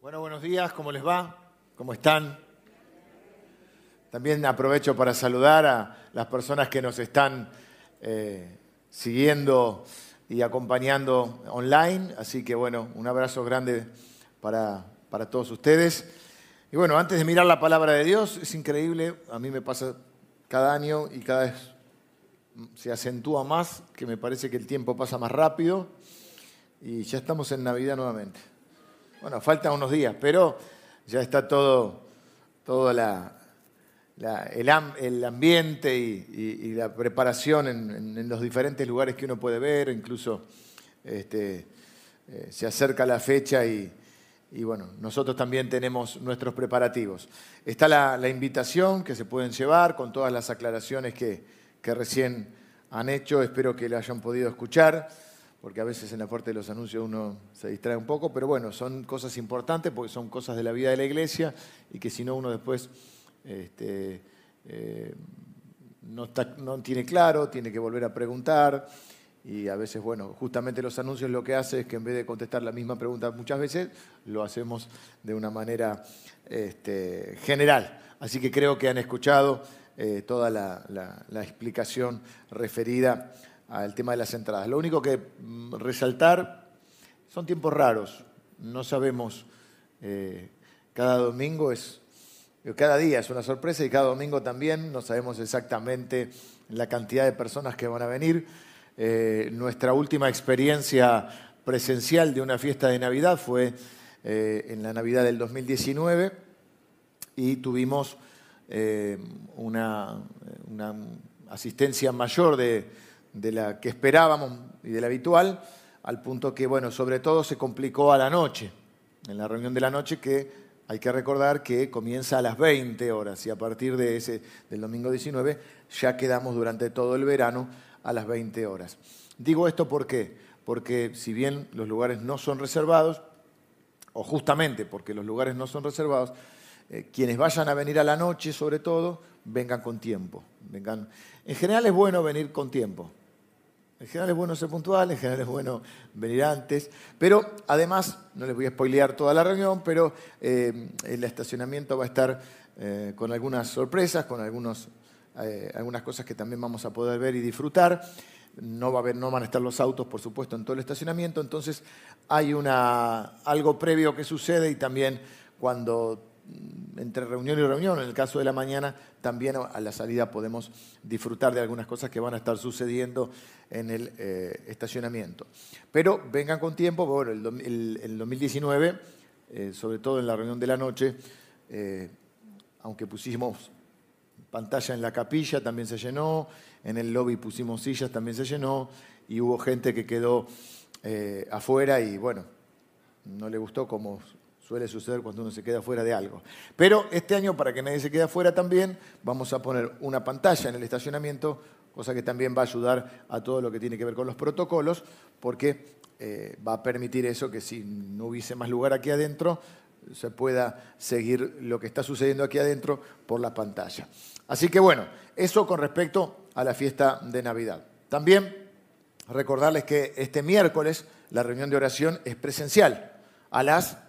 Bueno, buenos días, ¿cómo les va? ¿Cómo están? También aprovecho para saludar a las personas que nos están eh, siguiendo y acompañando online. Así que bueno, un abrazo grande para, para todos ustedes. Y bueno, antes de mirar la palabra de Dios, es increíble, a mí me pasa cada año y cada vez se acentúa más, que me parece que el tiempo pasa más rápido y ya estamos en Navidad nuevamente. Bueno, faltan unos días, pero ya está todo, todo la, el, ambiente y, la preparación en, los diferentes lugares que uno puede ver, incluso este, eh, se acerca la fecha y, bueno, nosotros también tenemos nuestros preparativos. Está la, invitación que se pueden llevar con todas las aclaraciones que, que recién han hecho, espero que lo hayan podido escuchar porque a veces en la parte de los anuncios uno se distrae un poco, pero bueno, son cosas importantes porque son cosas de la vida de la iglesia y que si no uno después este, eh, no, tiene claro, tiene que volver a preguntar y a veces, bueno, justamente los anuncios lo que hace es que en vez de contestar la misma pregunta muchas veces, lo hacemos de una manera este, general. Así que creo que han escuchado eh, toda la explicación referida al tema de las entradas. Lo único que mm, resaltar son tiempos raros. No sabemos, eh, cada domingo es, cada día es una sorpresa y cada domingo también no sabemos exactamente la cantidad de personas que van a venir. Eh, nuestra última experiencia presencial de una fiesta de Navidad fue eh, en la Navidad del 2019 y tuvimos una asistencia mayor de de la que esperábamos y de la habitual, al punto que, bueno, sobre todo se complicó a la noche, en la reunión de la noche que hay que recordar que comienza a las 20 horas y a partir de ese, del domingo 19 ya quedamos durante todo el verano a las 20 horas. Digo esto ¿por qué? porque si bien los lugares no son reservados, o justamente porque los lugares no son reservados, eh, quienes vayan a venir a la noche sobre todo, vengan con tiempo. Vengan. En general es bueno venir con tiempo. En general es bueno ser puntual, en general es bueno venir antes, pero además, no les voy a spoilear toda la reunión, pero eh, el estacionamiento va a estar eh, con algunas sorpresas, con algunos, eh, algunas cosas que también vamos a poder ver y disfrutar. No, va a haber, no van a estar los autos, por supuesto, en todo el estacionamiento, entonces hay una, algo previo que sucede y también cuando entre reunión y reunión, en el caso de la mañana, también a la salida podemos disfrutar de algunas cosas que van a estar sucediendo en el eh, estacionamiento. Pero vengan con tiempo, bueno, el, el, 2019, eh, sobre todo en la reunión de la noche, eh, aunque pusimos pantalla en la capilla, también se llenó, en el lobby pusimos sillas, también se llenó, y hubo gente que quedó afuera y bueno, no le gustó como Suele suceder cuando uno se queda fuera de algo. Pero este año, para que nadie se quede fuera también, vamos a poner una pantalla en el estacionamiento, cosa que también va a ayudar a todo lo que tiene que ver con los protocolos, porque eh, va a permitir eso, que si no hubiese más lugar aquí adentro, se pueda seguir lo que está sucediendo aquí adentro por la pantalla. Así que bueno, eso con respecto a la fiesta de Navidad. También recordarles que este miércoles la reunión de oración es presencial a las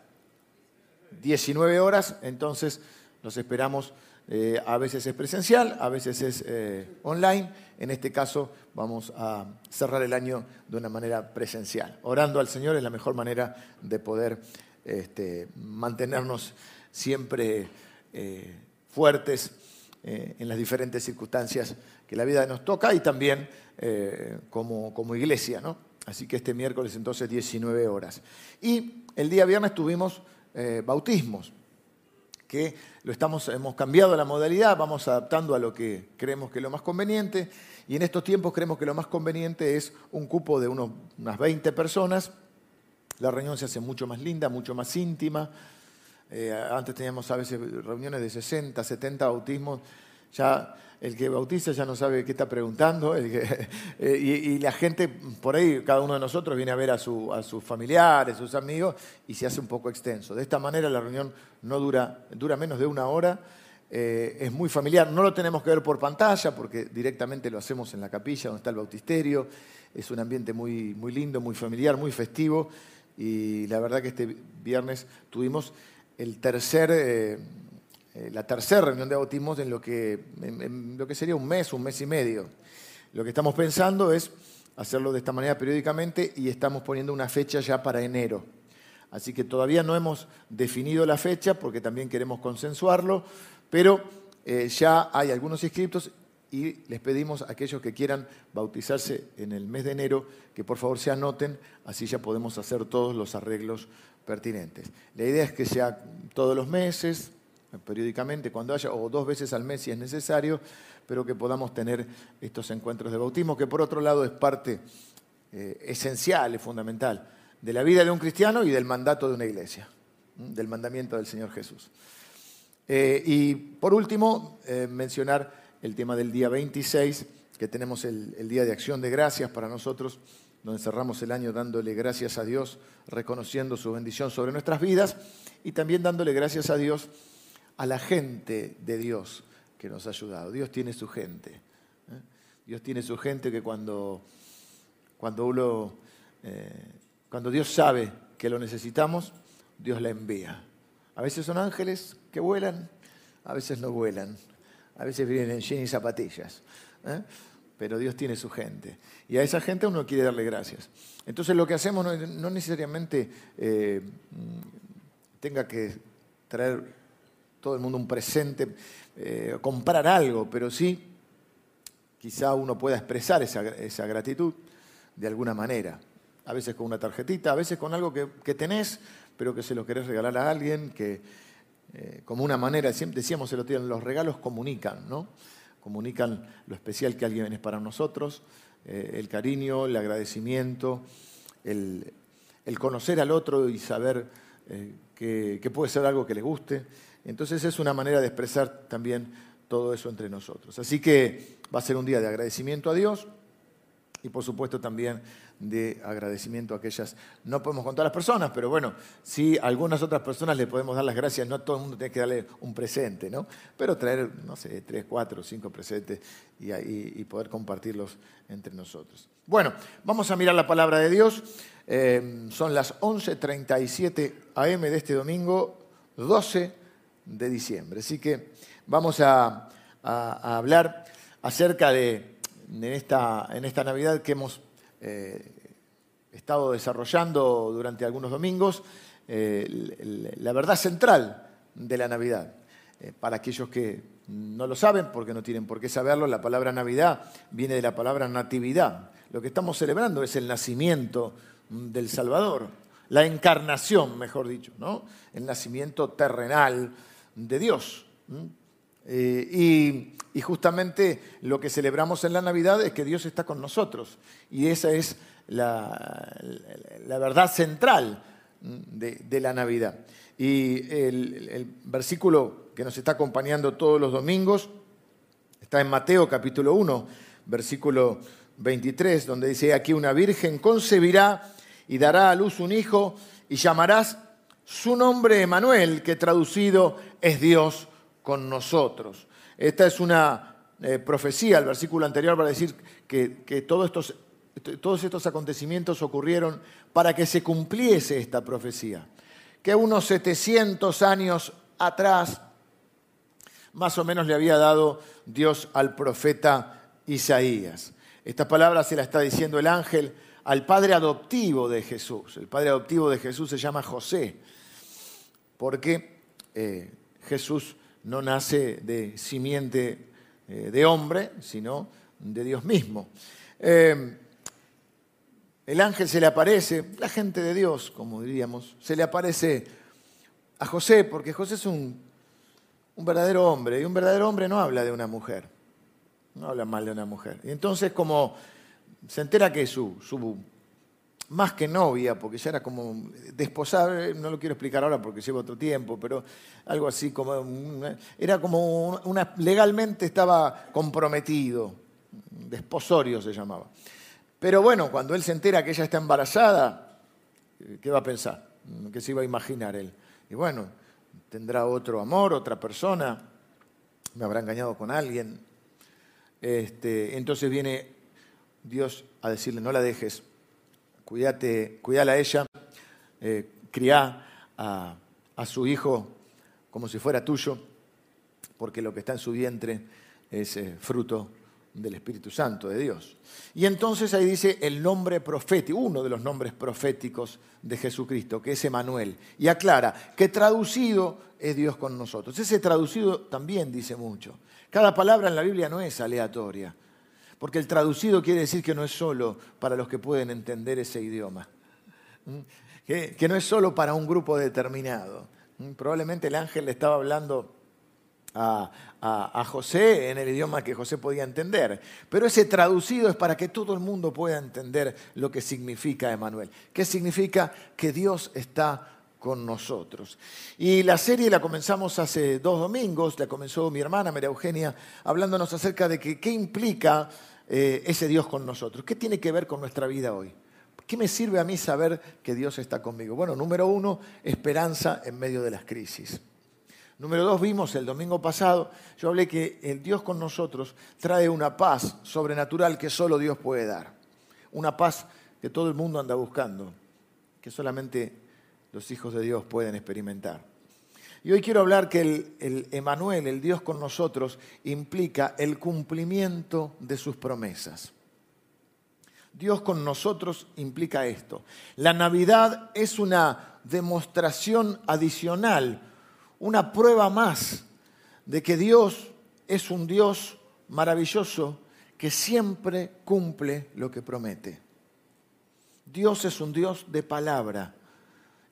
19 horas, entonces los esperamos. Eh, a veces es presencial, a veces es eh, online. En este caso vamos a cerrar el año de una manera presencial. Orando al Señor es la mejor manera de poder este, mantenernos siempre eh, fuertes en las diferentes circunstancias que la vida nos toca y también como, como iglesia. ¿no? Así que este miércoles entonces 19 horas. Y el día viernes tuvimos eh, bautismos, que lo estamos, hemos cambiado la modalidad, vamos adaptando a lo que creemos que es lo más conveniente, y en estos tiempos creemos que lo más conveniente es un cupo de unas 20 personas. La reunión se hace mucho más linda, mucho más íntima. Eh, antes teníamos a veces reuniones de 60, 70 bautismos. Ya el que bautiza ya no sabe qué está preguntando, eh, y, la gente, por ahí, cada uno de nosotros viene a ver a, sus familiares, sus amigos, y se hace un poco extenso. De esta manera la reunión no dura, dura menos de una hora, eh, es muy familiar, no lo tenemos que ver por pantalla, porque directamente lo hacemos en la capilla donde está el bautisterio, es un ambiente muy, muy lindo, muy familiar, muy festivo, y la verdad que este viernes tuvimos el tercer, eh, eh, la tercera reunión de bautismos en lo, que, sería un mes, un mes y medio. Lo que estamos pensando es hacerlo de esta manera periódicamente y estamos poniendo una fecha ya para enero. Así que todavía no hemos definido la fecha porque también queremos consensuarlo, pero eh, ya hay algunos inscriptos y les pedimos a aquellos que quieran bautizarse en el mes de enero que por favor se anoten, así ya podemos hacer todos los arreglos pertinentes. La idea es que sea todos los meses, periódicamente, cuando haya, o dos veces al mes si es necesario, pero que podamos tener estos encuentros de bautismo, que por otro lado es parte eh, esencial, es fundamental de la vida de un cristiano y del mandato de una iglesia, del mandamiento del Señor Jesús. Eh, y por último, eh, mencionar el tema del día 26, que tenemos el, Día de Acción de Gracias para nosotros, donde cerramos el año dándole gracias a Dios, reconociendo su bendición sobre nuestras vidas y también dándole gracias a Dios a la gente de Dios que nos ha ayudado. Dios tiene su gente. ¿eh? Dios tiene su gente que cuando, cuando uno cuando Dios sabe que lo necesitamos, Dios la envía. A veces son ángeles que vuelan, a veces no vuelan, a veces vienen en jeans y zapatillas. ¿eh? Pero Dios tiene su gente. Y a esa gente uno quiere darle gracias. Entonces lo que hacemos no, necesariamente eh, tenga que traer todo el mundo un presente, eh, comprar algo, pero sí quizá uno pueda expresar esa gratitud de alguna manera a veces con una tarjetita, a veces con algo que, tenés, pero que se lo querés regalar a alguien, que eh, como una manera, decíamos el otro día, los regalos comunican, ¿no? Comunican lo especial que alguien es para nosotros, eh, el cariño, el agradecimiento, el, conocer al otro y saber que, que puede ser algo que le guste. Entonces es una manera de expresar también todo eso entre nosotros. Así que va a ser un día de agradecimiento a Dios y por supuesto también de agradecimiento a aquellas, no podemos contar a las personas, pero bueno, sí a algunas otras personas le podemos dar las gracias, no todo el mundo tiene que darle un presente, ¿no? Pero traer, no sé, tres, cuatro, cinco presentes y, y, poder compartirlos entre nosotros. Bueno, vamos a mirar la palabra de Dios. Eh, son las 11.37 AM de este domingo, 12 de diciembre. Así que vamos a, hablar acerca de en esta, en esta Navidad que hemos eh, estado desarrollando durante algunos domingos, eh, la verdad central de la Navidad. Eh, para aquellos que no lo saben, porque no tienen por qué saberlo, la palabra Navidad viene de la palabra natividad. Lo que estamos celebrando es el nacimiento del Salvador, la encarnación, mejor dicho, ¿no? el nacimiento terrenal de Dios. y y justamente lo que celebramos en la Navidad es que Dios está con nosotros. Y esa es la, verdad central de, la Navidad. Y el, versículo que nos está acompañando todos los domingos está en Mateo capítulo 1, versículo 23, donde dice, aquí una virgen concebirá y dará a luz un hijo y llamarás su nombre Emanuel, que traducido es Dios con nosotros. Esta es una eh, profecía, el versículo anterior va a decir que, todos, estos, todos estos acontecimientos ocurrieron para que se cumpliese esta profecía. Que unos 700 años atrás, más o menos le había dado Dios al profeta Isaías. Esta palabra se la está diciendo el ángel al padre adoptivo de Jesús. El padre adoptivo de Jesús se llama José, porque eh, Jesús no nace de simiente eh, de hombre, sino de Dios mismo. Eh, el ángel se le aparece, la gente de Dios, como diríamos, se le aparece a José, porque José es un, un verdadero hombre, y un verdadero hombre no habla de una mujer, no habla mal de una mujer. Y entonces como se entera que su, su más que novia, porque ya era como desposar, no lo quiero explicar ahora porque lleva otro tiempo, pero algo así como, era como una, legalmente estaba comprometido, desposorio se llamaba. Pero bueno, cuando él se entera que ella está embarazada, ¿qué va a pensar? ¿Qué se iba a imaginar él? Y bueno, tendrá otro amor, otra persona, me habrá engañado con alguien. Este, entonces viene Dios a decirle, no la dejes, cuídate, cuídala a ella, eh, cría a, su hijo como si fuera tuyo, porque lo que está en su vientre es eh, fruto del Espíritu Santo de Dios. Y entonces ahí dice el nombre profético, uno de los nombres proféticos de Jesucristo, que es Emanuel. Y aclara que traducido es Dios con nosotros. Ese traducido también dice mucho. Cada palabra en la Biblia no es aleatoria, porque el traducido quiere decir que no es solo para los que pueden entender ese idioma, que, no es solo para un grupo determinado. Probablemente el ángel le estaba hablando a, José en el idioma que José podía entender. Pero ese traducido es para que todo el mundo pueda entender lo que significa Emanuel. ¿Qué significa? Que Dios está con nosotros. Y la serie la comenzamos hace dos domingos, la comenzó mi hermana María Eugenia, hablándonos acerca de que, qué implica eh, ese Dios con nosotros, qué tiene que ver con nuestra vida hoy. ¿Qué me sirve a mí saber que Dios está conmigo? Bueno, número uno, esperanza en medio de las crisis. Número dos, vimos el domingo pasado, yo hablé que el Dios con nosotros trae una paz sobrenatural que solo Dios puede dar. Una paz que todo el mundo anda buscando, que solamente los hijos de Dios pueden experimentar. Y hoy quiero hablar que el, el Emanuel, el Dios con nosotros, implica el cumplimiento de sus promesas. Dios con nosotros implica esto. La Navidad es una demostración adicional una prueba más de que Dios es un Dios maravilloso que siempre cumple lo que promete. Dios es un Dios de palabra.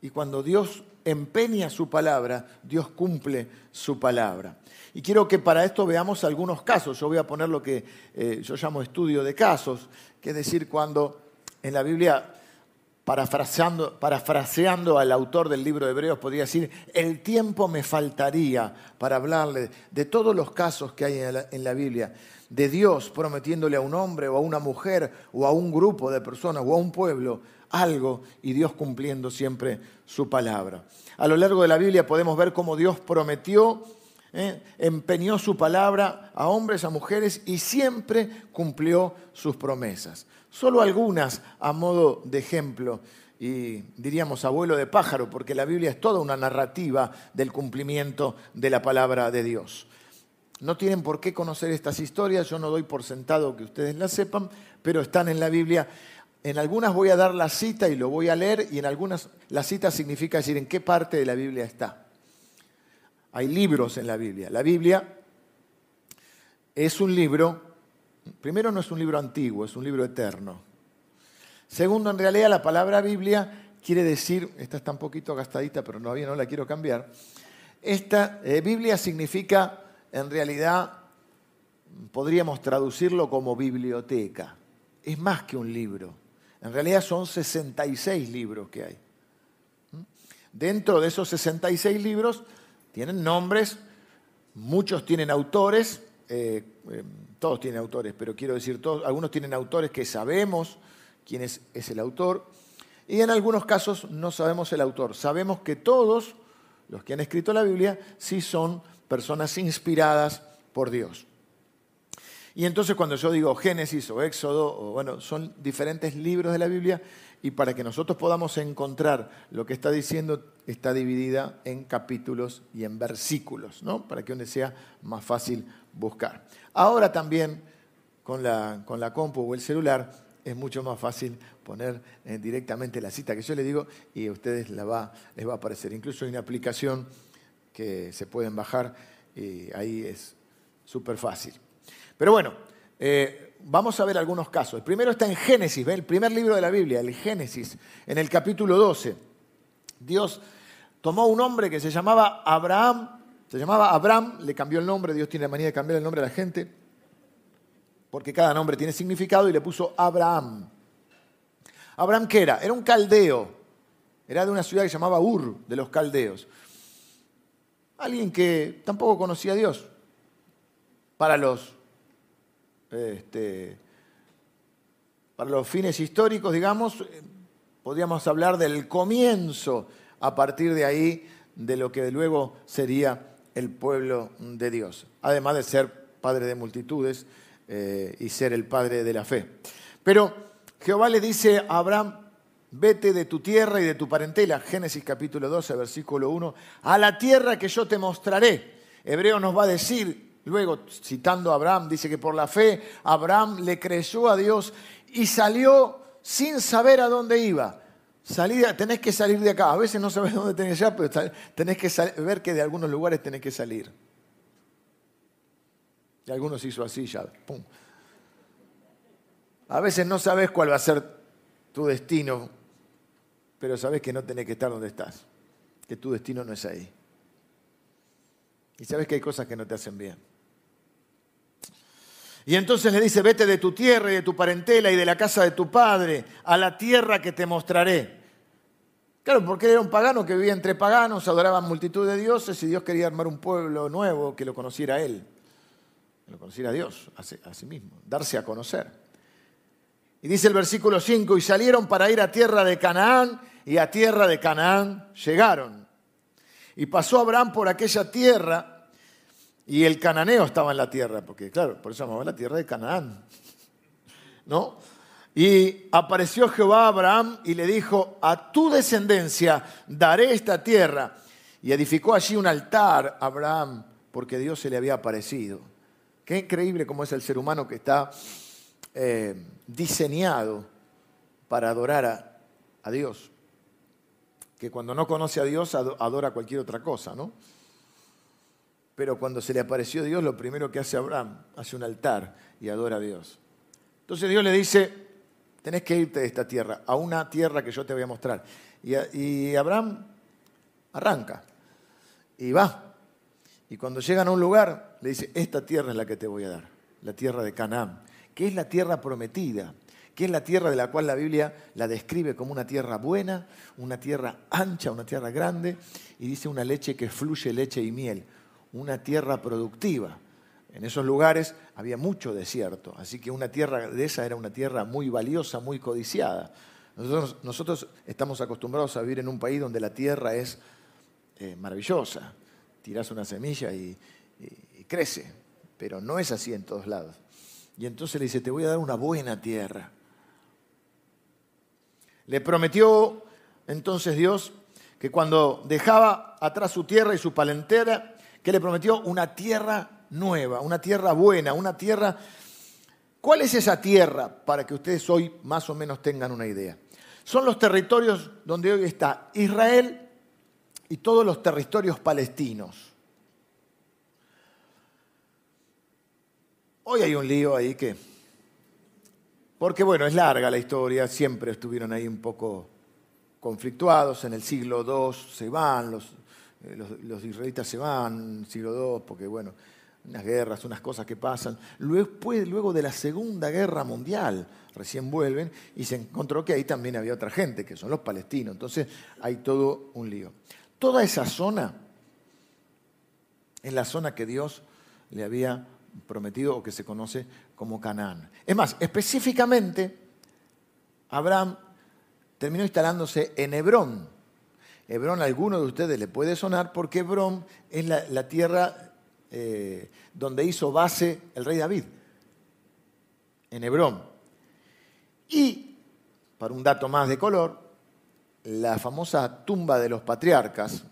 Y cuando Dios empeña su palabra, Dios cumple su palabra. Y quiero que para esto veamos algunos casos. Yo voy a poner lo que eh, yo llamo estudio de casos, que es decir, cuando en la Biblia parafraseando, parafraseando al autor del libro de Hebreos, podría decir, el tiempo me faltaría para hablarle de todos los casos que hay en la, Biblia, de Dios prometiéndole a un hombre o a una mujer o a un grupo de personas o a un pueblo algo y Dios cumpliendo siempre su palabra. A lo largo de la Biblia podemos ver cómo Dios prometió, ¿eh? empeñó su palabra a hombres, a mujeres y siempre cumplió sus promesas. Solo algunas a modo de ejemplo y diríamos abuelo de pájaro, porque la Biblia es toda una narrativa del cumplimiento de la palabra de Dios. No tienen por qué conocer estas historias, yo no doy por sentado que ustedes las sepan, pero están en la Biblia. En algunas voy a dar la cita y lo voy a leer, y en algunas la cita significa decir en qué parte de la Biblia está. Hay libros en la Biblia. La Biblia es un libro Primero, no es un libro antiguo, es un libro eterno. Segundo, en realidad la palabra Biblia quiere decir, esta está un poquito gastadita, pero todavía no la quiero cambiar. Esta eh, Biblia significa, en realidad, podríamos traducirlo como biblioteca. Es más que un libro. En realidad son 66 libros que hay. ¿Mm? Dentro de esos 66 libros tienen nombres, muchos tienen autores, eh, eh, todos tienen autores, pero quiero decir, todos, algunos tienen autores que sabemos quién es, es el autor, y en algunos casos no sabemos el autor. Sabemos que todos los que han escrito la Biblia sí son personas inspiradas por Dios. Y entonces cuando yo digo Génesis o Éxodo, o bueno, son diferentes libros de la Biblia y para que nosotros podamos encontrar lo que está diciendo, está dividida en capítulos y en versículos, ¿no? Para que donde sea más fácil buscar. Ahora también con la, con la compu o el celular es mucho más fácil poner eh, directamente la cita que yo le digo y a ustedes la va, les va a aparecer. Incluso hay una aplicación que se pueden bajar y ahí es súper fácil. Pero bueno, eh, vamos a ver algunos casos. El primero está en Génesis, el primer libro de la Biblia, el Génesis, en el capítulo 12. Dios tomó un hombre que se llamaba Abraham se llamaba Abraham, le cambió el nombre, Dios tiene la manía de cambiar el nombre a la gente, porque cada nombre tiene significado y le puso Abraham. Abraham, ¿qué era? Era un caldeo, era de una ciudad que se llamaba Ur, de los caldeos. Alguien que tampoco conocía a Dios. Para los, este, para los fines históricos, digamos, eh, podríamos hablar del comienzo a partir de ahí de lo que luego sería el pueblo de Dios, además de ser padre de multitudes eh, y ser el padre de la fe. Pero Jehová le dice a Abraham, vete de tu tierra y de tu parentela, Génesis capítulo 12, versículo 1, a la tierra que yo te mostraré. Hebreo nos va a decir, luego citando a Abraham, dice que por la fe Abraham le creyó a Dios y salió sin saber a dónde iba. tenés que salir de acá. A veces no sabes dónde tenés ir, pero tenés que ver que de algunos lugares tenés que salir. Y algunos hizo así ya. Pum. A veces no sabes cuál va a ser tu destino, pero sabes que no tenés que estar donde estás, que tu destino no es ahí. Y sabes que hay cosas que no te hacen bien. Y entonces le dice, vete de tu tierra y de tu parentela y de la casa de tu padre a la tierra que te mostraré. Claro, porque era un pagano que vivía entre paganos, adoraban multitud de dioses y Dios quería armar un pueblo nuevo que lo conociera a él, que lo conociera a Dios, a sí mismo, darse a conocer. Y dice el versículo 5, y salieron para ir a tierra de Canaán, y a tierra de Canaán llegaron. Y pasó Abraham por aquella tierra y el cananeo estaba en la tierra, porque claro, por eso llamaba la tierra de Canaán. ¿No? Y apareció Jehová a Abraham y le dijo, a tu descendencia daré esta tierra. Y edificó allí un altar a Abraham, porque Dios se le había aparecido. Qué increíble cómo es el ser humano que está eh, diseñado para adorar a, a Dios. Que cuando no conoce a Dios adora cualquier otra cosa, ¿no? Pero cuando se le apareció Dios, lo primero que hace Abraham, hace un altar y adora a Dios. Entonces Dios le dice, tenés que irte de esta tierra, a una tierra que yo te voy a mostrar. Y, Abraham arranca y va. Y cuando llegan a un lugar, le dice, esta tierra es la que te voy a dar, la tierra de Canaán, que es la tierra prometida, que es la tierra de la cual la Biblia la describe como una tierra buena, una tierra ancha, una tierra grande, y dice una leche que fluye leche y miel una tierra productiva. En esos lugares había mucho desierto, así que una tierra de esa era una tierra muy valiosa, muy codiciada. Nosotros, estamos acostumbrados a vivir en un país donde la tierra es eh, maravillosa. Tirás una semilla y, y crece, pero no es así en todos lados. Y entonces le dice, te voy a dar una buena tierra. Le prometió entonces Dios que cuando dejaba atrás su tierra y su palentera, que le prometió una tierra nueva, una tierra buena, una tierra... ¿Cuál es esa tierra para que ustedes hoy más o menos tengan una idea? Son los territorios donde hoy está Israel y todos los territorios palestinos. Hoy hay un lío ahí que... Porque bueno, es larga la historia, siempre estuvieron ahí un poco conflictuados, en el siglo II se van, los eh, los, israelitas se van, siglo II, porque bueno, unas guerras, unas cosas que pasan. Luego, luego de la Segunda Guerra Mundial, recién vuelven y se encontró que ahí también había otra gente, que son los palestinos. Entonces hay todo un lío. Toda esa zona es la zona que Dios le había prometido o que se conoce como Canaán. Es más, específicamente, Abraham terminó instalándose en Hebrón, Hebrón a alguno de ustedes le puede sonar porque Hebrón es la, tierra eh, donde hizo base el rey David, en Hebrón. Y, para un dato más de color, la famosa tumba de los patriarcas,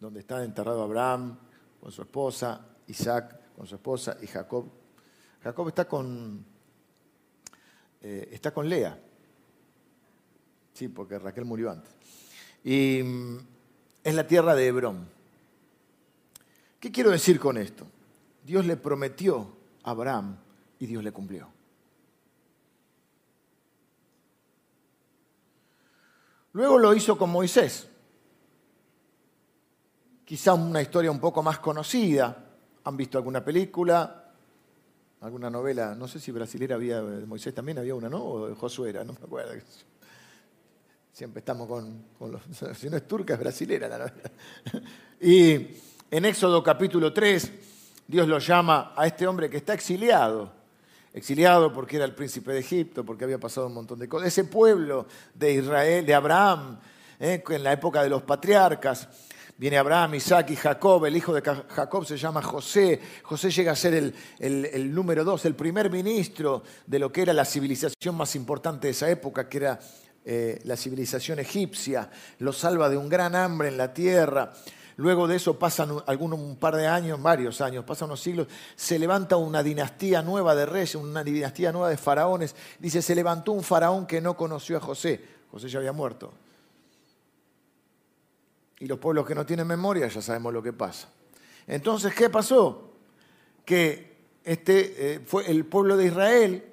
donde está enterrado Abraham con su esposa, Isaac con su esposa y Jacob. Jacob está con, eh, está con Lea. Sí, porque Raquel murió antes. Y mm, es la tierra de Hebrón. ¿Qué quiero decir con esto? Dios le prometió a Abraham y Dios le cumplió. Luego lo hizo con Moisés. Quizá una historia un poco más conocida. ¿Han visto alguna película? ¿Alguna novela? No sé si brasilera había, de Moisés también había una, ¿no? O de Josué era, no me acuerdo. Siempre estamos con, los... Si no es turca, es brasilera la novela. Y en Éxodo capítulo 3, Dios lo llama a este hombre que está exiliado. Exiliado porque era el príncipe de Egipto, porque había pasado un montón de cosas. Ese pueblo de Israel, de Abraham, eh, en la época de los patriarcas. Viene Abraham, Isaac y Jacob, el hijo de Jacob se llama José. José llega a ser el, el, número dos, el primer ministro de lo que era la civilización más importante de esa época, que era eh, la civilización egipcia. Lo salva de un gran hambre en la tierra. Luego de eso pasan algunos, un par de años, varios años, pasan unos siglos, se levanta una dinastía nueva de reyes, una dinastía nueva de faraones. Dice, se levantó un faraón que no conoció a José. José ya había muerto. Y los pueblos que no tienen memoria ya sabemos lo que pasa. Entonces, ¿qué pasó? Que este eh, fue el pueblo de Israel,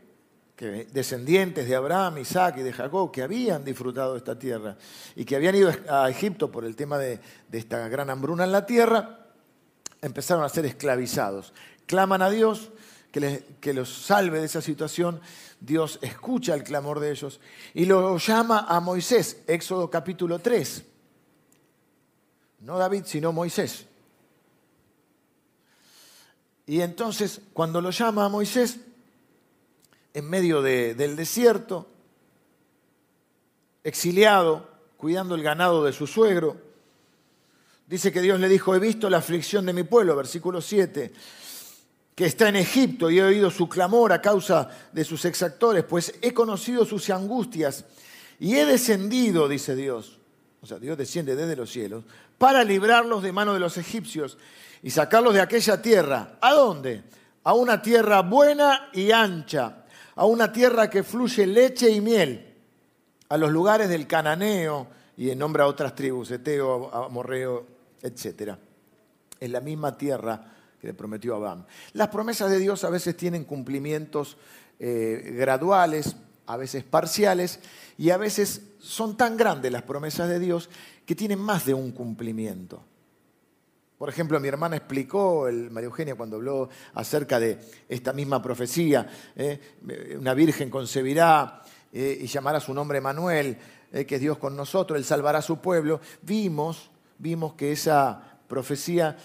que, descendientes de Abraham, Isaac y de Jacob, que habían disfrutado de esta tierra y que habían ido a Egipto por el tema de, esta gran hambruna en la tierra, empezaron a ser esclavizados. Claman a Dios que, que los salve de esa situación. Dios escucha el clamor de ellos y lo llama a Moisés, Éxodo capítulo 3 no David, sino Moisés. Y entonces, cuando lo llama a Moisés, en medio del desierto, exiliado, cuidando el ganado de su suegro, dice que Dios le dijo, he visto la aflicción de mi pueblo, versículo 7, que está en Egipto y he oído su clamor a causa de sus exactores, pues he conocido sus angustias y he descendido, dice Dios, o sea, Dios desciende desde los cielos, para librarlos de mano de los egipcios y sacarlos de aquella tierra. ¿A dónde? A una tierra buena y ancha, a una tierra que fluye leche y miel, a los lugares del cananeo y en nombre a otras tribus, Eteo, Amorreo, etc. En la misma tierra que le prometió Abraham. Las promesas de Dios a veces tienen cumplimientos eh, graduales, a veces parciales, y a veces son tan grandes las promesas de Dios que tienen más de un cumplimiento. Por ejemplo, mi hermana explicó, el María Eugenia, cuando habló acerca de esta misma profecía, eh, una virgen concebirá eh, y llamará su nombre Manuel, eh, que es Dios con nosotros, Él salvará a su pueblo, vimos, vimos que esa profecía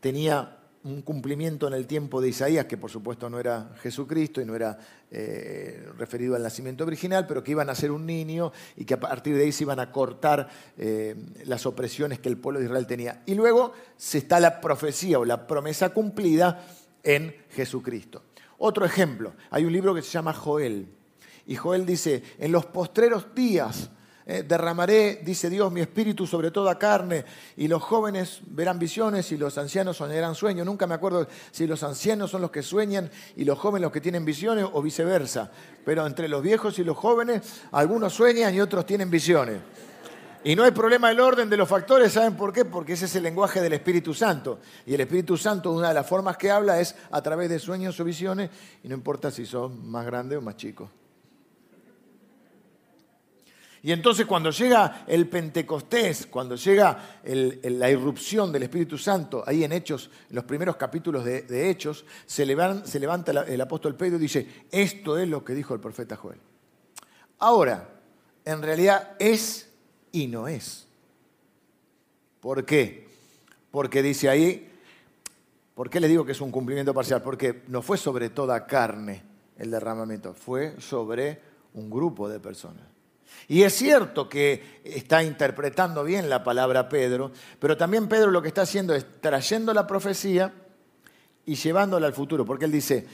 tenía un cumplimiento en el tiempo de Isaías, que por supuesto no era Jesucristo y no era eh, referido al nacimiento original, pero que iban a ser un niño y que a partir de ahí se iban a cortar eh, las opresiones que el pueblo de Israel tenía. Y luego se está la profecía o la promesa cumplida en Jesucristo. Otro ejemplo, hay un libro que se llama Joel. Y Joel dice, en los postreros días eh, derramaré, dice Dios, mi espíritu sobre toda carne, y los jóvenes verán visiones y los ancianos soñarán sueños. Nunca me acuerdo si los ancianos son los que sueñan y los jóvenes los que tienen visiones o viceversa. Pero entre los viejos y los jóvenes, algunos sueñan y otros tienen visiones. Y no hay problema del orden de los factores, ¿saben por qué? Porque ese es el lenguaje del Espíritu Santo. Y el Espíritu Santo, una de las formas que habla es a través de sueños o visiones, y no importa si son más grandes o más chicos. Y entonces cuando llega el Pentecostés, cuando llega la irrupción del Espíritu Santo, ahí en Hechos, en los primeros capítulos de, Hechos, se levanta, el apóstol Pedro y dice, esto es lo que dijo el profeta Joel. Ahora, en realidad es y no es. ¿Por qué? Porque dice ahí, ¿por qué le digo que es un cumplimiento parcial? Porque no fue sobre toda carne el derramamiento, fue sobre un grupo de personas. Y es cierto que está interpretando bien la palabra Pedro, pero también Pedro lo que está haciendo es trayendo la profecía y llevándola al futuro, porque él dice,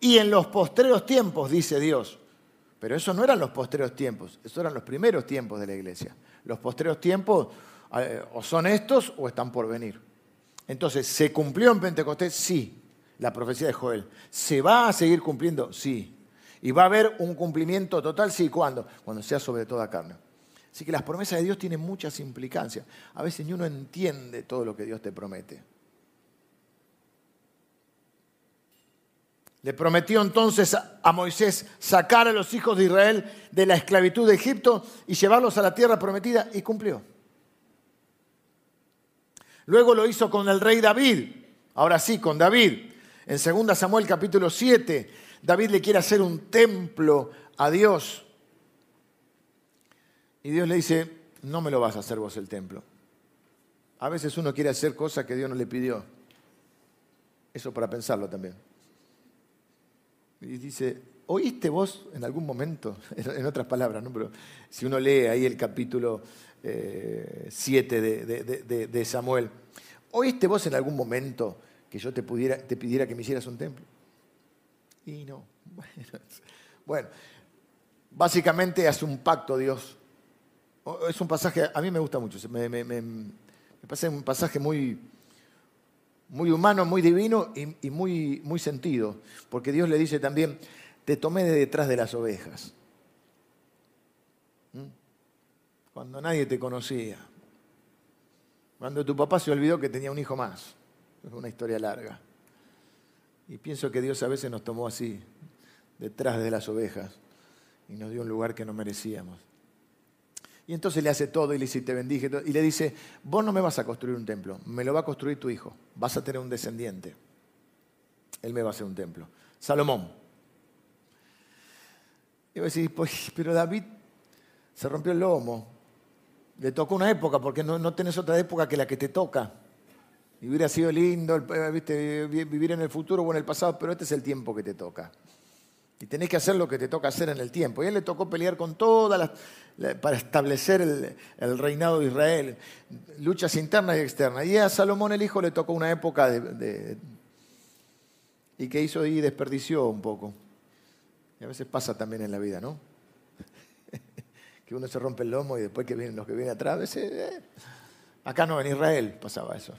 y en los postreros tiempos, dice Dios. Pero eso no eran los postreros tiempos, eso eran los primeros tiempos de la iglesia. Los postreros tiempos eh, o son estos o están por venir. Entonces, ¿se cumplió en Pentecostés? Sí, la profecía de Joel. ¿Se va a seguir cumpliendo? Sí. Y va a haber un cumplimiento total, sí, ¿cuándo? Cuando sea sobre toda carne. Así que las promesas de Dios tienen muchas implicancias. A veces ni uno entiende todo lo que Dios te promete. Le prometió entonces a Moisés sacar a los hijos de Israel de la esclavitud de Egipto y llevarlos a la tierra prometida y cumplió. Luego lo hizo con el rey David, ahora sí, con David. En 2 Samuel capítulo 7 David le quiere hacer un templo a Dios. Y Dios le dice, no me lo vas a hacer vos el templo. A veces uno quiere hacer cosas que Dios no le pidió. Eso para pensarlo también. Y dice, ¿oíste vos en algún momento? En otras palabras, ¿no? Pero si uno lee ahí el capítulo 7 de, Samuel. ¿Oíste vos en algún momento que yo te, pudiera, te pidiera que me hicieras un templo? Y no. Bueno, básicamente hace un pacto Dios. Es un pasaje, a mí me gusta mucho, me, me, parece un pasaje muy, muy humano, muy divino y, muy, muy sentido, porque Dios le dice también, te tomé de detrás de las ovejas, ¿Mm? cuando nadie te conocía, cuando tu papá se olvidó que tenía un hijo más, es una historia larga. Y pienso que Dios a veces nos tomó así, detrás de las ovejas, y nos dio un lugar que no merecíamos. Y entonces le hace todo y le dice, te bendije. Y le dice, vos no me vas a construir un templo, me lo va a construir tu hijo. Vas a tener un descendiente. Él me va a hacer un templo. Salomón. Y vos decís, pues, pero David se rompió el lomo. Le tocó una época, porque no, no tenés otra época que la que te toca. Y hubiera sido lindo ¿viste? vivir en el futuro o en el pasado, pero este es el tiempo que te toca. Y tenés que hacer lo que te toca hacer en el tiempo. Y a él le tocó pelear con todas las. para establecer el, reinado de Israel. Luchas internas y externas. Y a Salomón el hijo le tocó una época de. y que hizo y desperdició un poco. Y a veces pasa también en la vida, ¿no? que uno se rompe el lomo y después que vienen los que vienen atrás, eh, acá no, en Israel pasaba eso.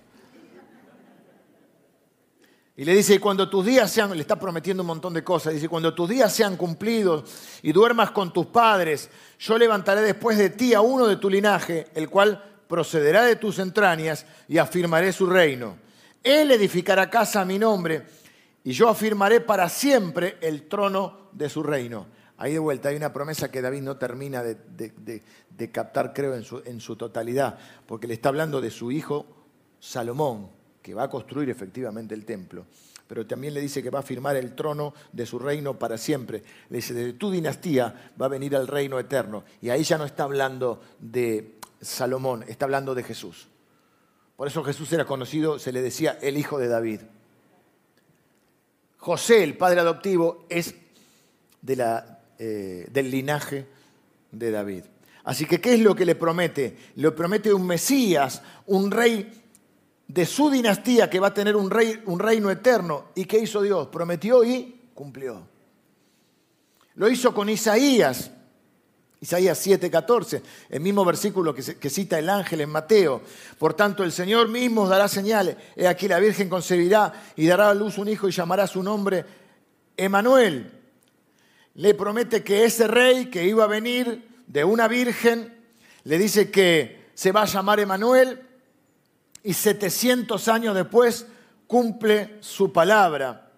Y le dice, cuando tus días sean, le está prometiendo un montón de cosas, dice, cuando tus días sean cumplidos y duermas con tus padres, yo levantaré después de ti a uno de tu linaje, el cual procederá de tus entrañas y afirmaré su reino. Él edificará casa a mi nombre y yo afirmaré para siempre el trono de su reino. Ahí de vuelta hay una promesa que David no termina de, captar, creo, en su totalidad, porque le está hablando de su hijo Salomón, que va a construir efectivamente el templo, pero también le dice que va a firmar el trono de su reino para siempre. Le dice, de tu dinastía va a venir el reino eterno. Y ahí ya no está hablando de Salomón, está hablando de Jesús. Por eso Jesús era conocido, se le decía el hijo de David. José, el padre adoptivo, es eh, del linaje de David. Así que, ¿qué es lo que le promete? Le promete un Mesías, un rey de su dinastía que va a tener un, rey, un reino eterno. ¿Y qué hizo Dios? Prometió y cumplió. Lo hizo con Isaías. Isaías 7:14, el mismo versículo que, cita el ángel en Mateo. Por tanto, el Señor mismo dará señales. He aquí la Virgen concebirá y dará a luz un hijo y llamará su nombre Emanuel. Le promete que ese rey que iba a venir de una virgen, le dice que se va a llamar Emanuel y 700 años después cumple su palabra.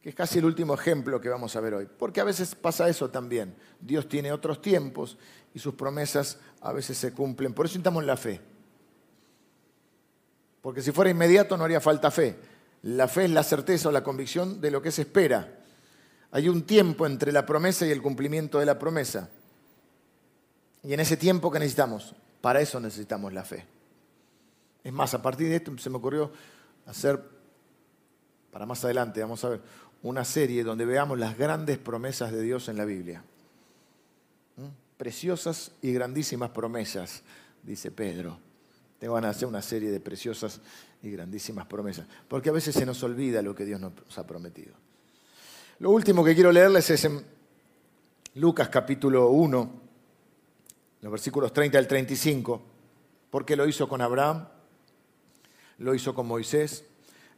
Que es casi el último ejemplo que vamos a ver hoy. Porque a veces pasa eso también. Dios tiene otros tiempos y sus promesas a veces se cumplen. Por eso necesitamos la fe. Porque si fuera inmediato no haría falta fe. La fe es la certeza o la convicción de lo que se espera. Hay un tiempo entre la promesa y el cumplimiento de la promesa. Y en ese tiempo que necesitamos para eso necesitamos la fe. Es más, a partir de esto se me ocurrió hacer, para más adelante, vamos a ver, una serie donde veamos las grandes promesas de Dios en la Biblia. ¿Mm? Preciosas y grandísimas promesas, dice Pedro. Te van a hacer una serie de preciosas y grandísimas promesas, porque a veces se nos olvida lo que Dios nos ha prometido. Lo último que quiero leerles es en Lucas capítulo 1, los versículos 30 al 35, porque lo hizo con Abraham, lo hizo con Moisés,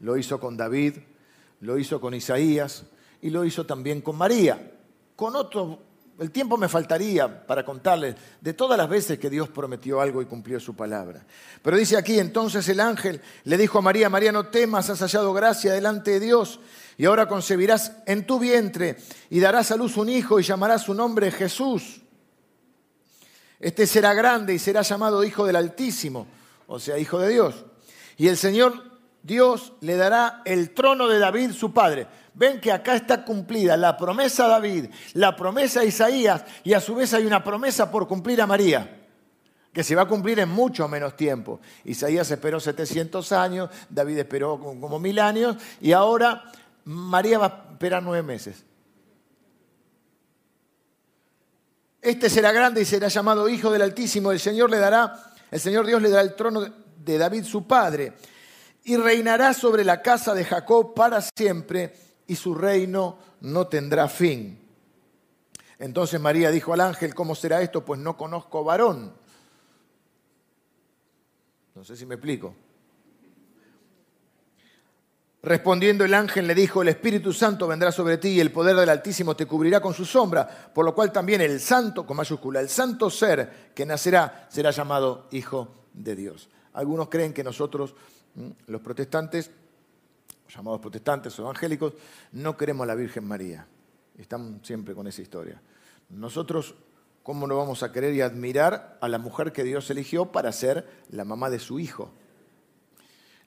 lo hizo con David, lo hizo con Isaías y lo hizo también con María. Con otro, el tiempo me faltaría para contarles de todas las veces que Dios prometió algo y cumplió su palabra. Pero dice aquí, entonces el ángel le dijo a María, María, no temas, has hallado gracia delante de Dios y ahora concebirás en tu vientre y darás a luz un hijo y llamarás su nombre Jesús este será grande y será llamado Hijo del Altísimo, o sea, Hijo de Dios. Y el Señor Dios le dará el trono de David, su padre. Ven que acá está cumplida la promesa a David, la promesa a Isaías y a su vez hay una promesa por cumplir a María, que se va a cumplir en mucho menos tiempo. Isaías esperó 700 años, David esperó como mil años y ahora María va a esperar nueve meses. Este será grande y será llamado Hijo del Altísimo. El Señor le dará, el Señor Dios le dará el trono de David su padre y reinará sobre la casa de Jacob para siempre y su reino no tendrá fin. Entonces María dijo al ángel, ¿cómo será esto? Pues no conozco varón. No sé si me explico. Respondiendo el ángel le dijo, el Espíritu Santo vendrá sobre ti y el poder del Altísimo te cubrirá con su sombra, por lo cual también el santo, con mayúscula, el santo ser que nacerá será llamado Hijo de Dios. Algunos creen que nosotros, los protestantes, llamados protestantes o evangélicos, no queremos a la Virgen María. Están siempre con esa historia. Nosotros, ¿cómo no vamos a querer y admirar a la mujer que Dios eligió para ser la mamá de su hijo?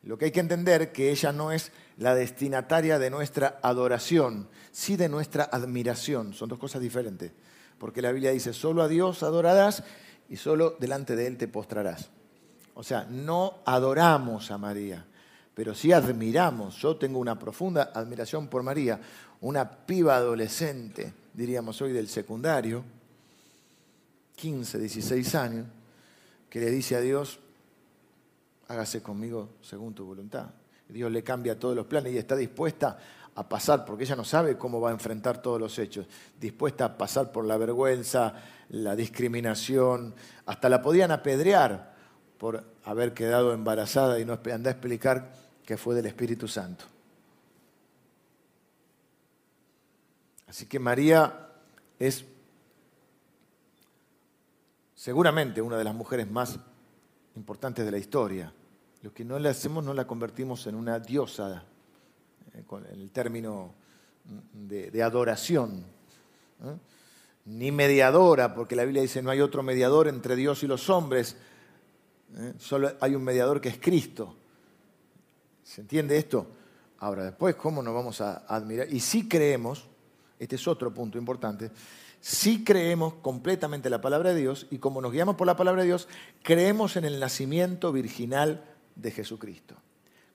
Lo que hay que entender que ella no es la destinataria de nuestra adoración, sí de nuestra admiración. Son dos cosas diferentes. Porque la Biblia dice, solo a Dios adorarás y solo delante de Él te postrarás. O sea, no adoramos a María, pero sí admiramos. Yo tengo una profunda admiración por María, una piba adolescente, diríamos hoy del secundario, 15, 16 años, que le dice a Dios, hágase conmigo según tu voluntad. Dios le cambia todos los planes y está dispuesta a pasar, porque ella no sabe cómo va a enfrentar todos los hechos, dispuesta a pasar por la vergüenza, la discriminación, hasta la podían apedrear por haber quedado embarazada y no anda a explicar que fue del Espíritu Santo. Así que María es seguramente una de las mujeres más importantes de la historia. Lo que no le hacemos no la convertimos en una diosa, eh, en el término de, adoración, ni mediadora, porque la Biblia dice no hay otro mediador entre Dios y los hombres, ¿eh? solo hay un mediador que es Cristo. ¿Se entiende esto? Ahora, después, ¿cómo nos vamos a admirar? Y si creemos, este es otro punto importante, si creemos completamente la palabra de Dios y como nos guiamos por la palabra de Dios, creemos en el nacimiento virginal de Jesucristo.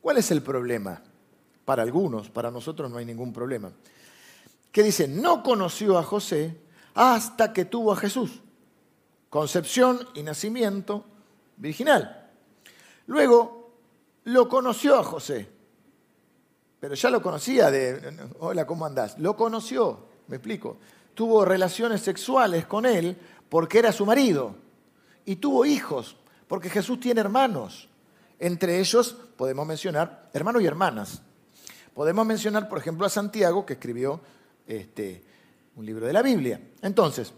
¿Cuál es el problema? Para algunos, para nosotros no hay ningún problema. Que dice, no conoció a José hasta que tuvo a Jesús. Concepción y nacimiento virginal. Luego lo conoció a José. Pero ya lo conocía de, hola, ¿cómo andás? Lo conoció, me explico. Tuvo relaciones sexuales con él porque era su marido. Y tuvo hijos, porque Jesús tiene hermanos. Entre ellos podemos mencionar hermanos y hermanas. Podemos mencionar, por ejemplo, a Santiago, que escribió este, un libro de la Biblia. Entonces,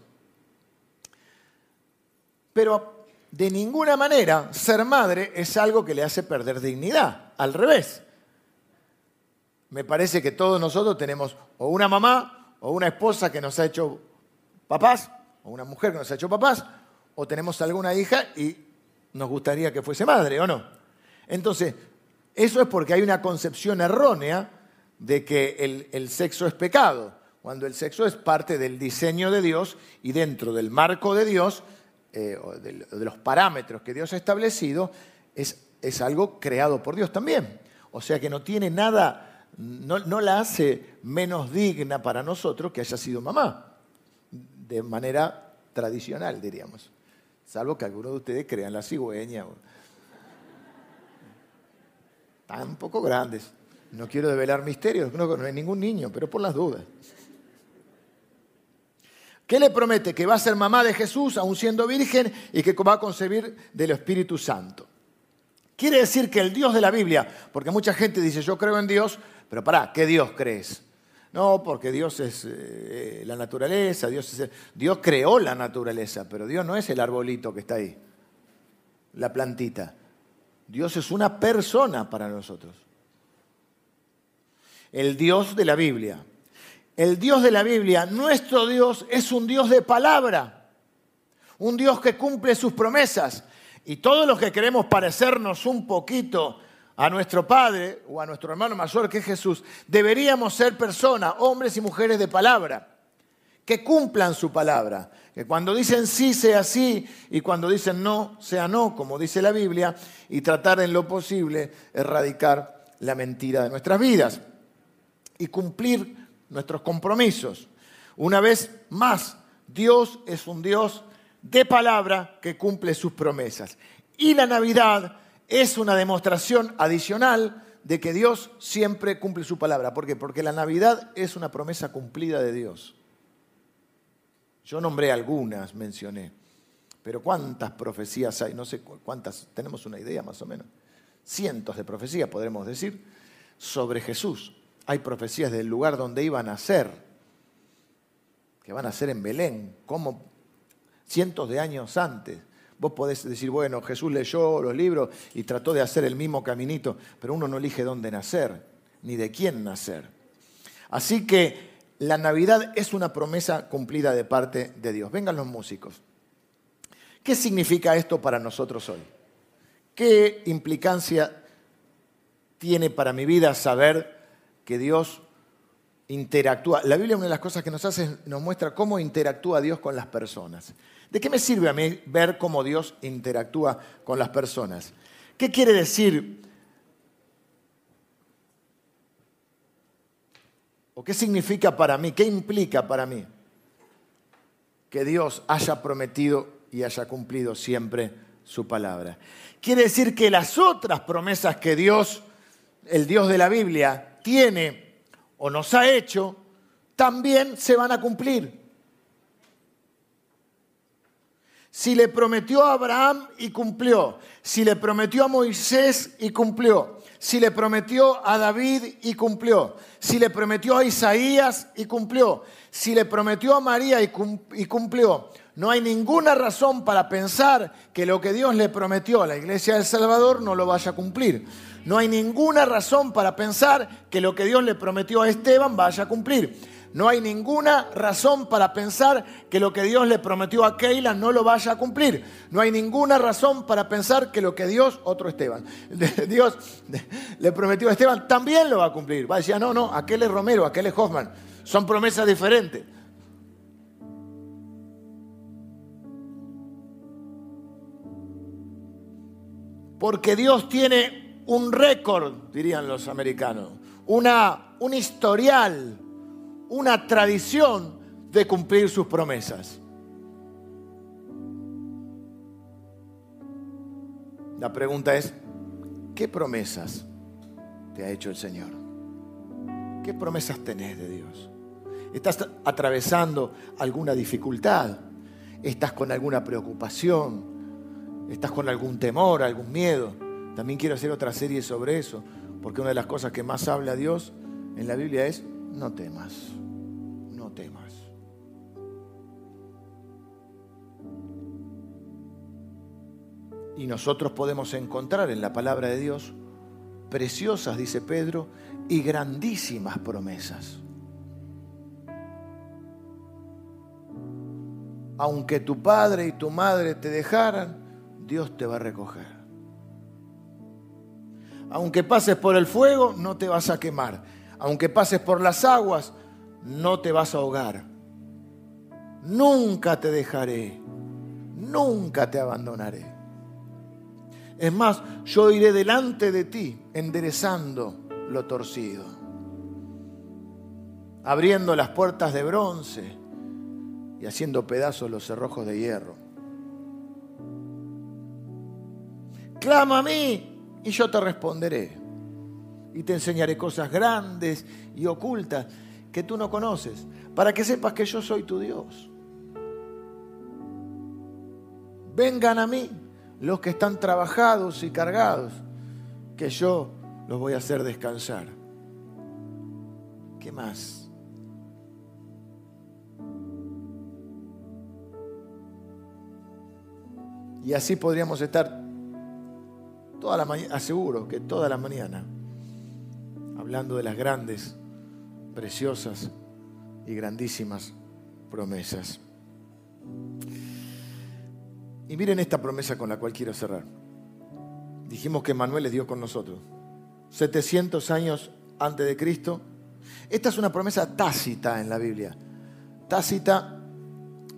pero de ninguna manera ser madre es algo que le hace perder dignidad. Al revés. Me parece que todos nosotros tenemos o una mamá o una esposa que nos ha hecho papás, o una mujer que nos ha hecho papás, o tenemos alguna hija y nos gustaría que fuese madre, ¿o no? Entonces, eso es porque hay una concepción errónea de que el, sexo es pecado, cuando el sexo es parte del diseño de Dios y dentro del marco de Dios, eh, de, los parámetros que Dios ha establecido, es, es, algo creado por Dios también. O sea que no tiene nada, no, no la hace menos digna para nosotros que haya sido mamá, de manera tradicional, diríamos. Salvo que algunos de ustedes crean la cigüeña. Están un poco grandes. No quiero develar misterios, no, no hay ningún niño, pero por las dudas. ¿Qué le promete? Que va a ser mamá de Jesús, aún siendo virgen, y que va a concebir del Espíritu Santo. Quiere decir que el Dios de la Biblia, porque mucha gente dice, yo creo en Dios, pero pará, ¿qué Dios crees? No, porque Dios es eh, la naturaleza, Dios, es Dios creó la naturaleza, pero Dios no es el arbolito que está ahí, la plantita. Dios es una persona para nosotros. El Dios de la Biblia. El Dios de la Biblia, nuestro Dios, es un Dios de palabra. Un Dios que cumple sus promesas. Y todos los que queremos parecernos un poquito a nuestro Padre o a nuestro hermano mayor que es Jesús, deberíamos ser personas, hombres y mujeres de palabra, que cumplan su palabra, que cuando dicen sí sea sí y cuando dicen no sea no, como dice la Biblia, y tratar en lo posible erradicar la mentira de nuestras vidas y cumplir nuestros compromisos. Una vez más, Dios es un Dios de palabra que cumple sus promesas. Y la Navidad es una demostración adicional de que Dios siempre cumple su palabra. ¿Por qué? Porque la Navidad es una promesa cumplida de Dios. Yo nombré algunas, mencioné. Pero ¿cuántas profecías hay? No sé cuántas, tenemos una idea más o menos. Cientos de profecías, podremos decir, sobre Jesús. Hay profecías del lugar donde iban a nacer, que van a ser en Belén, como cientos de años antes. Vos podés decir, bueno, Jesús leyó los libros y trató de hacer el mismo caminito, pero uno no elige dónde nacer, ni de quién nacer. Así que la Navidad es una promesa cumplida de parte de Dios. Vengan los músicos. ¿Qué significa esto para nosotros hoy? ¿Qué implicancia tiene para mi vida saber que Dios interactúa? La Biblia una de las cosas que nos hace nos muestra cómo interactúa Dios con las personas. ¿De qué me sirve a mí ver cómo Dios interactúa con las personas? ¿Qué quiere decir? ¿O qué significa para mí? ¿Qué implica para mí que Dios haya prometido y haya cumplido siempre su palabra? Quiere decir que las otras promesas que Dios, el Dios de la Biblia, tiene o nos ha hecho, también se van a cumplir. Si le prometió a Abraham y cumplió. Si le prometió a Moisés y cumplió. Si le prometió a David y cumplió. Si le prometió a Isaías y cumplió. Si le prometió a María y cumplió. No hay ninguna razón para pensar que lo que Dios le prometió a la iglesia del Salvador no lo vaya a cumplir. No hay ninguna razón para pensar que lo que Dios le prometió a Esteban vaya a cumplir. No hay ninguna razón para pensar que lo que Dios le prometió a Keila no lo vaya a cumplir. No hay ninguna razón para pensar que lo que Dios, otro Esteban, Dios le prometió a Esteban también lo va a cumplir. Va a decir, ah, no, no, aquel es Romero, aquel es Hoffman. Son promesas diferentes. Porque Dios tiene un récord, dirían los americanos, una, un historial una tradición de cumplir sus promesas. La pregunta es, ¿qué promesas te ha hecho el Señor? ¿Qué promesas tenés de Dios? ¿Estás atravesando alguna dificultad? ¿Estás con alguna preocupación? ¿Estás con algún temor, algún miedo? También quiero hacer otra serie sobre eso, porque una de las cosas que más habla Dios en la Biblia es, no temas temas. Y nosotros podemos encontrar en la palabra de Dios preciosas, dice Pedro, y grandísimas promesas. Aunque tu padre y tu madre te dejaran, Dios te va a recoger. Aunque pases por el fuego, no te vas a quemar. Aunque pases por las aguas, no te vas a ahogar. Nunca te dejaré, nunca te abandonaré. Es más, yo iré delante de ti enderezando lo torcido, abriendo las puertas de bronce y haciendo pedazos los cerrojos de hierro. Clama a mí y yo te responderé y te enseñaré cosas grandes y ocultas que tú no conoces, para que sepas que yo soy tu Dios. Vengan a mí los que están trabajados y cargados, que yo los voy a hacer descansar. ¿Qué más? Y así podríamos estar toda la mañana, aseguro que toda la mañana, hablando de las grandes preciosas y grandísimas promesas. Y miren esta promesa con la cual quiero cerrar. Dijimos que Manuel es Dios con nosotros. 700 años antes de Cristo. Esta es una promesa tácita en la Biblia. Tácita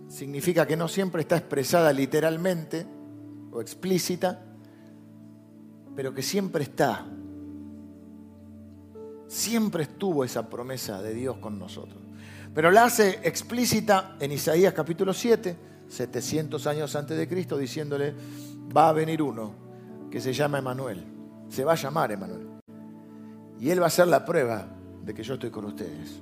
significa que no siempre está expresada literalmente o explícita, pero que siempre está Siempre estuvo esa promesa de Dios con nosotros. Pero la hace explícita en Isaías capítulo 7, 700 años antes de Cristo, diciéndole, va a venir uno que se llama Emanuel. Se va a llamar Emanuel. Y él va a ser la prueba de que yo estoy con ustedes.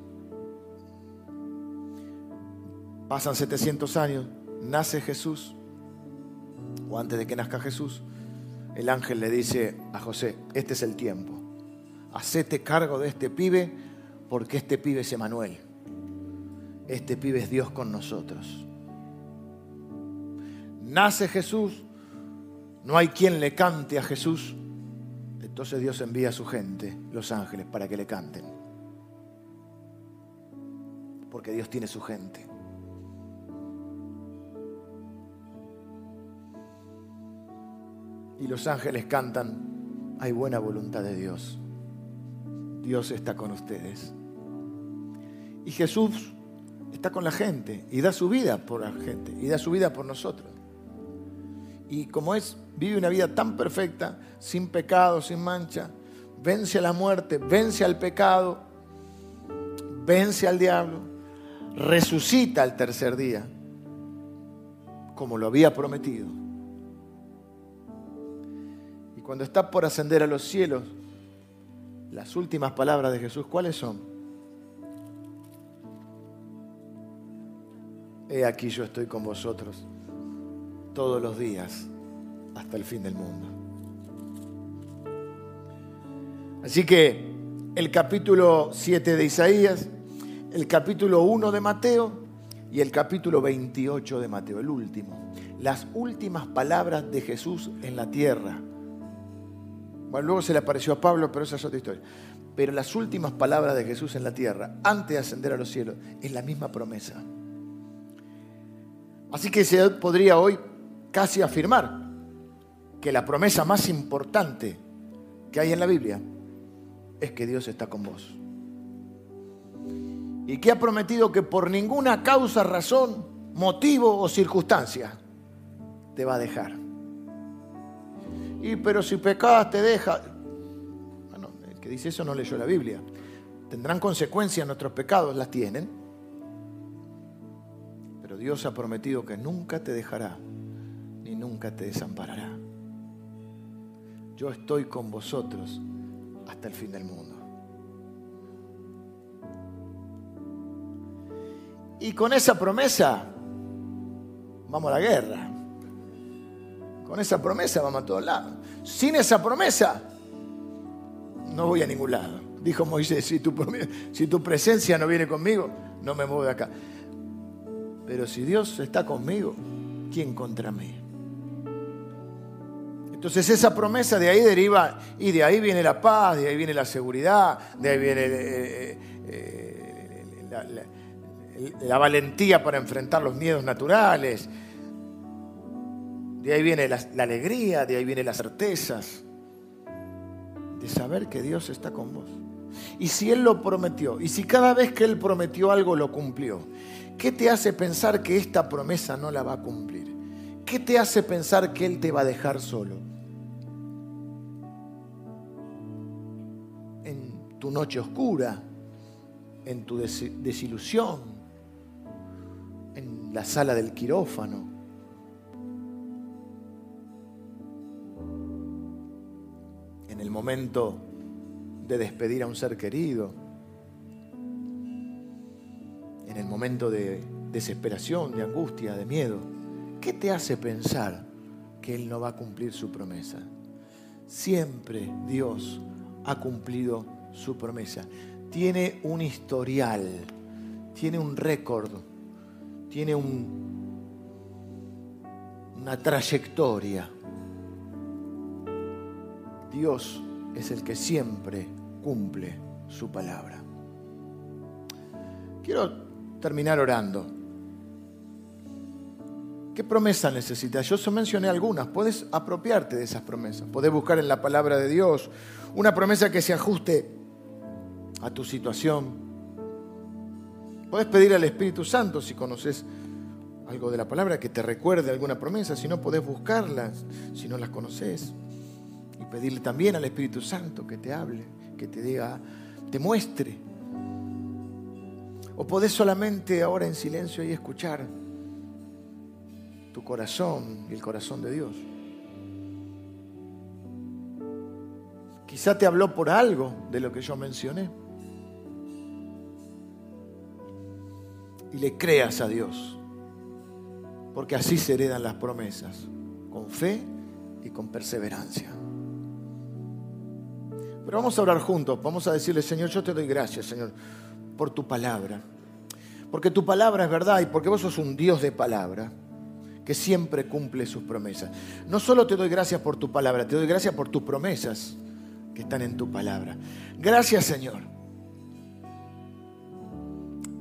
Pasan 700 años, nace Jesús, o antes de que nazca Jesús, el ángel le dice a José, este es el tiempo, hacete cargo de este pibe porque este pibe es Emanuel, este pibe es Dios con nosotros. Nace Jesús, no hay quien le cante a Jesús, entonces Dios envía a su gente, los ángeles, para que le canten. Porque Dios tiene su gente. y los ángeles cantan, hay buena voluntad de Dios. Dios está con ustedes. Y Jesús está con la gente y da su vida por la gente y da su vida por nosotros. Y como es, vive una vida tan perfecta, sin pecado, sin mancha, vence a la muerte, vence al pecado, vence al diablo, resucita al tercer día, como lo había prometido cuando está por ascender a los cielos, las últimas palabras de Jesús, ¿cuáles son? He aquí yo estoy con vosotros todos los días hasta el fin del mundo. Así que el capítulo 7 de Isaías, el capítulo 1 de Mateo y el capítulo 28 de Mateo, el último. Las últimas palabras de Jesús en la tierra luego se le apareció a Pablo, pero esa es otra historia. Pero las últimas palabras de Jesús en la tierra, antes de ascender a los cielos, es la misma promesa. Así que se podría hoy casi afirmar que la promesa más importante que hay en la Biblia es que Dios está con vos. Y que ha prometido que por ninguna causa, razón, motivo o circunstancia te va a dejar. Y pero si pecas te deja. Bueno, el que dice eso no leyó la Biblia. Tendrán consecuencias nuestros pecados, las tienen. Pero Dios ha prometido que nunca te dejará ni nunca te desamparará. Yo estoy con vosotros hasta el fin del mundo. Y con esa promesa vamos a la guerra. Con esa promesa vamos a todos lados. Sin esa promesa, no voy a ningún lado. Dijo Moisés, si tu, presencia no viene conmigo, no me muevo de acá. Pero si Dios está conmigo, ¿quién contra mí? Entonces esa promesa de ahí deriva y de ahí viene la paz, de ahí viene la seguridad, de ahí viene eh, eh, la, la valentía para enfrentar los miedos naturales, de ahí viene la, alegría, de ahí viene las certezas de saber que Dios está con vos. Y si Él lo prometió, y si cada vez que Él prometió algo lo cumplió, ¿qué te hace pensar que esta promesa no la va a cumplir? ¿Qué te hace pensar que Él te va a dejar solo? En tu noche oscura, en tu desilusión, en la sala del quirófano, en el momento de despedir a un ser querido, en el momento de desesperación, de angustia, de miedo. ¿Qué te hace pensar que Él no va a cumplir su promesa? Siempre Dios ha cumplido su promesa. Tiene un historial, tiene un récord, tiene un, una trayectoria Dios es el que siempre cumple su palabra. Quiero terminar orando. ¿Qué promesa necesitas? Yo mencioné algunas. Puedes apropiarte de esas promesas. Puedes buscar en la palabra de Dios una promesa que se ajuste a tu situación. Puedes pedir al Espíritu Santo si conoces algo de la palabra que te recuerde alguna promesa. Si no, podés buscarlas si no las conoces pedirle también al Espíritu Santo que te hable, que te diga, te muestre. O podés solamente ahora en silencio y escuchar tu corazón y el corazón de Dios. Quizá te habló por algo de lo que yo mencioné. Y le creas a Dios. Porque así se heredan las promesas. Con fe y con perseverancia. Pero vamos a orar juntos. Vamos a decirle, Señor, yo te doy gracias, Señor, por tu palabra. Porque tu palabra es verdad y porque vos sos un Dios de palabra que siempre cumple sus promesas. No solo te doy gracias por tu palabra, te doy gracias por tus promesas que están en tu palabra. Gracias Señor,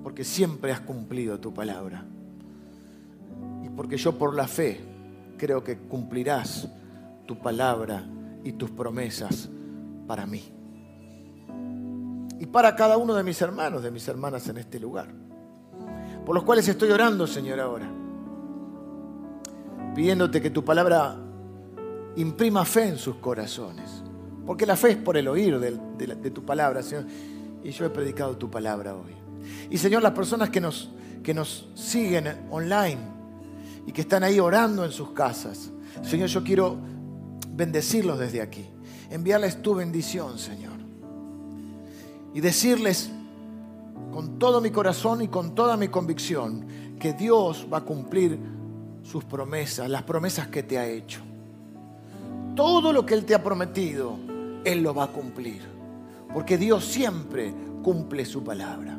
porque siempre has cumplido tu palabra. Y porque yo por la fe creo que cumplirás tu palabra y tus promesas para mí. Y para cada uno de mis hermanos, de mis hermanas en este lugar. Por los cuales estoy orando, Señor, ahora pidiéndote que tu palabra imprima fe en sus corazones. Porque la fe es por el oír de, tu palabra, Señor. Y yo he predicado tu palabra hoy. Y Señor, las personas que nos, que nos siguen online y que están ahí orando en sus casas, Señor, yo quiero bendecirlos desde aquí. Enviarles tu bendición, Señor. Y decirles con todo mi corazón y con toda mi convicción que Dios va a cumplir sus promesas, las promesas que te ha hecho. Todo lo que Él te ha prometido, Él lo va a cumplir. Porque Dios siempre cumple su palabra.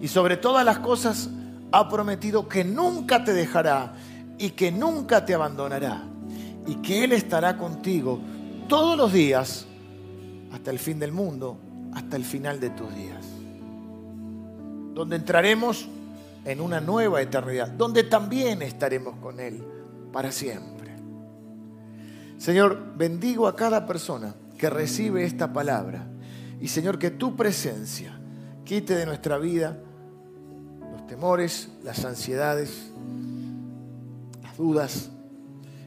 Y sobre todas las cosas ha prometido que nunca te dejará y que nunca te abandonará. Y que Él estará contigo todos los días hasta el fin del mundo, hasta el final de tus días. Donde entraremos en una nueva eternidad, donde también estaremos con Él para siempre. Señor, bendigo a cada persona que recibe esta palabra. Y Señor, que tu presencia quite de nuestra vida los temores, las ansiedades, las dudas,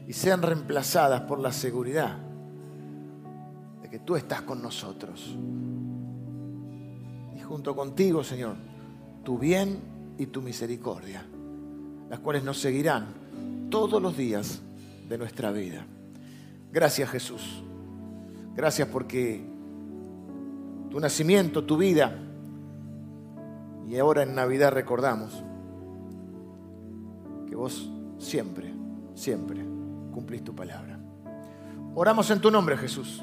y sean reemplazadas por la seguridad que tú estás con nosotros. Y junto contigo, Señor, tu bien y tu misericordia, las cuales nos seguirán todos los días de nuestra vida. Gracias Jesús. Gracias porque tu nacimiento, tu vida, y ahora en Navidad recordamos que vos siempre, siempre cumplís tu palabra. Oramos en tu nombre Jesús,